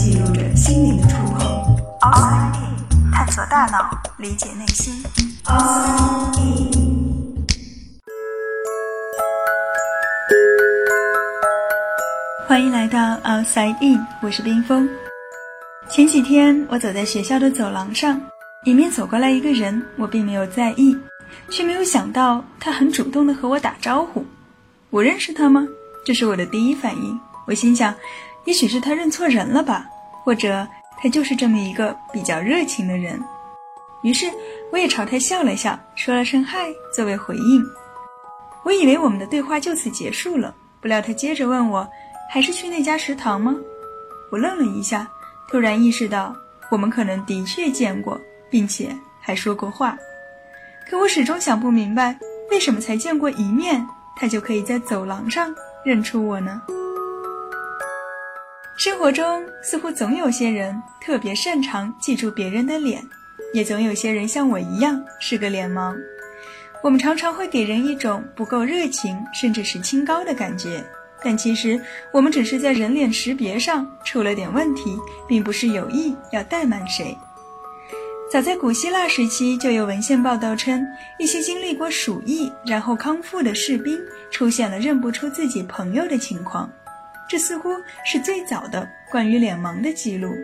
记录着心灵的触碰。RIT，探索大脑，理解内心。RIT。欢迎来到 Outside In，我是冰峰。前几天我走在学校的走廊上，迎面走过来一个人，我并没有在意，却没有想到他很主动的和我打招呼。我认识他吗？这是我的第一反应。我心想。也许是他认错人了吧，或者他就是这么一个比较热情的人。于是我也朝他笑了笑，说了声嗨作为回应。我以为我们的对话就此结束了，不料他接着问我：“还是去那家食堂吗？”我愣了一下，突然意识到我们可能的确见过，并且还说过话。可我始终想不明白，为什么才见过一面，他就可以在走廊上认出我呢？生活中似乎总有些人特别擅长记住别人的脸，也总有些人像我一样是个脸盲。我们常常会给人一种不够热情，甚至是清高的感觉，但其实我们只是在人脸识别上出了点问题，并不是有意要怠慢谁。早在古希腊时期，就有文献报道称，一些经历过鼠疫然后康复的士兵出现了认不出自己朋友的情况。这似乎是最早的关于脸盲的记录，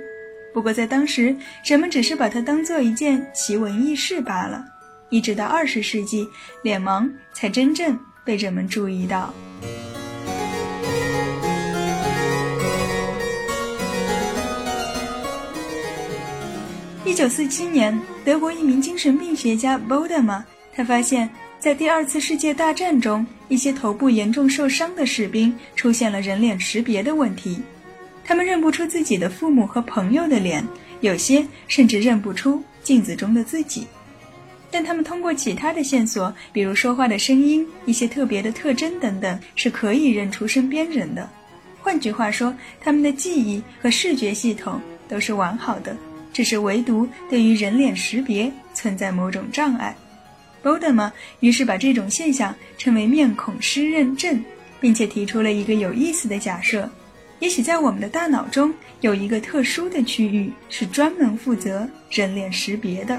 不过在当时，人们只是把它当做一件奇闻异事罢了。一直到二十世纪，脸盲才真正被人们注意到。一九四七年，德国一名精神病学家 b o d e m a 他发现。在第二次世界大战中，一些头部严重受伤的士兵出现了人脸识别的问题，他们认不出自己的父母和朋友的脸，有些甚至认不出镜子中的自己。但他们通过其他的线索，比如说话的声音、一些特别的特征等等，是可以认出身边人的。换句话说，他们的记忆和视觉系统都是完好的，只是唯独对于人脸识别存在某种障碍。Bodema 于是把这种现象称为面孔失认症，并且提出了一个有意思的假设：也许在我们的大脑中有一个特殊的区域是专门负责人脸识别的。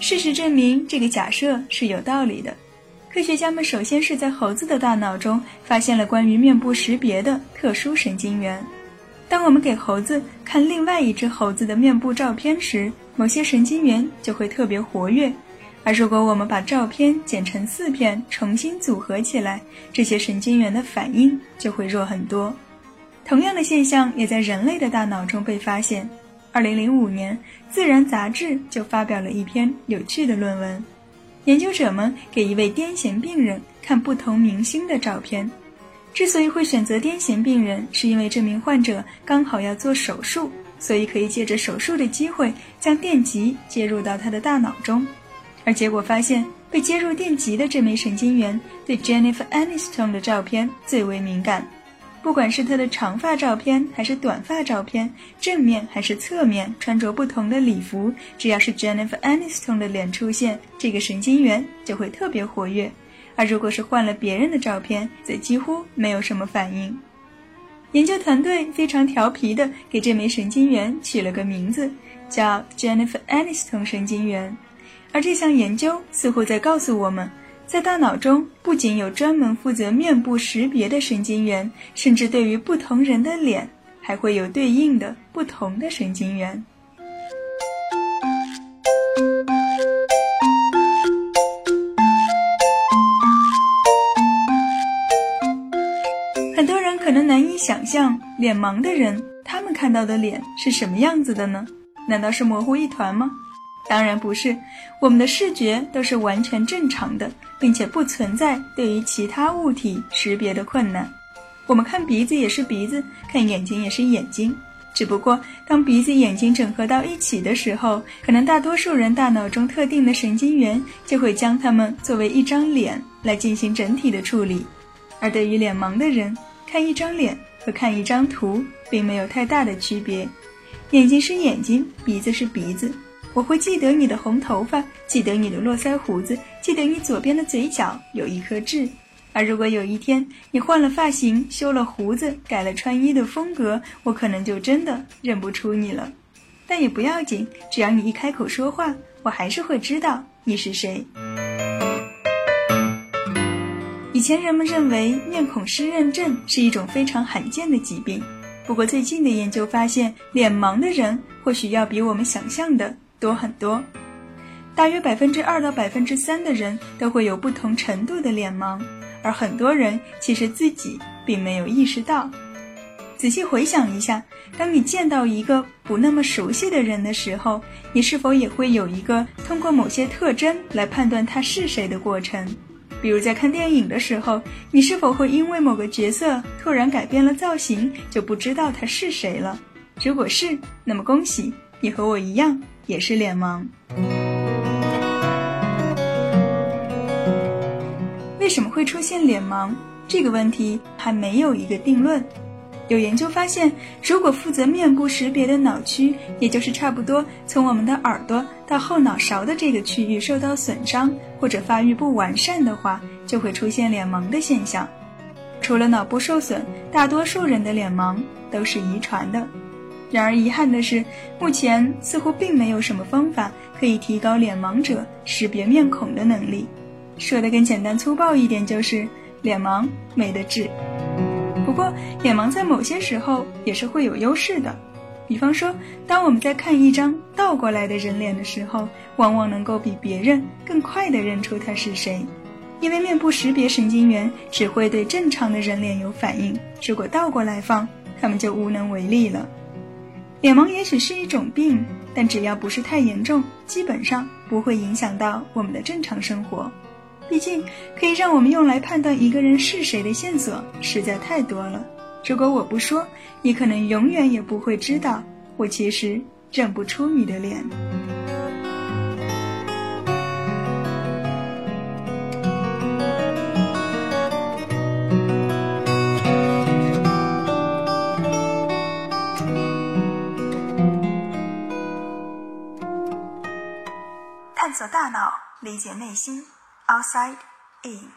事实证明，这个假设是有道理的。科学家们首先是在猴子的大脑中发现了关于面部识别的特殊神经元。当我们给猴子看另外一只猴子的面部照片时，某些神经元就会特别活跃，而如果我们把照片剪成四片重新组合起来，这些神经元的反应就会弱很多。同样的现象也在人类的大脑中被发现。二零零五年，《自然》杂志就发表了一篇有趣的论文，研究者们给一位癫痫病人看不同明星的照片。之所以会选择癫痫病人，是因为这名患者刚好要做手术，所以可以借着手术的机会将电极接入到他的大脑中。而结果发现，被接入电极的这枚神经元对 Jennifer Aniston 的照片最为敏感。不管是她的长发照片还是短发照片，正面还是侧面，穿着不同的礼服，只要是 Jennifer Aniston 的脸出现，这个神经元就会特别活跃。而如果是换了别人的照片，则几乎没有什么反应。研究团队非常调皮地给这枚神经元取了个名字，叫 Jennifer Aniston 神经元。而这项研究似乎在告诉我们，在大脑中不仅有专门负责面部识别的神经元，甚至对于不同人的脸，还会有对应的不同的神经元。想象，脸盲的人他们看到的脸是什么样子的呢？难道是模糊一团吗？当然不是，我们的视觉都是完全正常的，并且不存在对于其他物体识别的困难。我们看鼻子也是鼻子，看眼睛也是眼睛，只不过当鼻子、眼睛整合到一起的时候，可能大多数人大脑中特定的神经元就会将它们作为一张脸来进行整体的处理，而对于脸盲的人。看一张脸和看一张图并没有太大的区别，眼睛是眼睛，鼻子是鼻子。我会记得你的红头发，记得你的络腮胡子，记得你左边的嘴角有一颗痣。而如果有一天你换了发型、修了胡子、改了穿衣的风格，我可能就真的认不出你了。但也不要紧，只要你一开口说话，我还是会知道你是谁。以前人们认为面孔湿润症是一种非常罕见的疾病，不过最近的研究发现，脸盲的人或许要比我们想象的多很多。大约百分之二到百分之三的人都会有不同程度的脸盲，而很多人其实自己并没有意识到。仔细回想一下，当你见到一个不那么熟悉的人的时候，你是否也会有一个通过某些特征来判断他是谁的过程？比如在看电影的时候，你是否会因为某个角色突然改变了造型，就不知道他是谁了？如果是，那么恭喜你和我一样也是脸盲。为什么会出现脸盲？这个问题还没有一个定论。有研究发现，如果负责面部识别的脑区，也就是差不多从我们的耳朵到后脑勺的这个区域受到损伤或者发育不完善的话，就会出现脸盲的现象。除了脑部受损，大多数人的脸盲都是遗传的。然而遗憾的是，目前似乎并没有什么方法可以提高脸盲者识别面孔的能力。说的更简单粗暴一点，就是脸盲没得治。不过，眼盲在某些时候也是会有优势的，比方说，当我们在看一张倒过来的人脸的时候，往往能够比别人更快地认出他是谁，因为面部识别神经元只会对正常的人脸有反应，如果倒过来放，他们就无能为力了。脸盲也许是一种病，但只要不是太严重，基本上不会影响到我们的正常生活。毕竟，可以让我们用来判断一个人是谁的线索实在太多了。如果我不说，你可能永远也不会知道，我其实认不出你的脸。探索大脑，理解内心。Outside in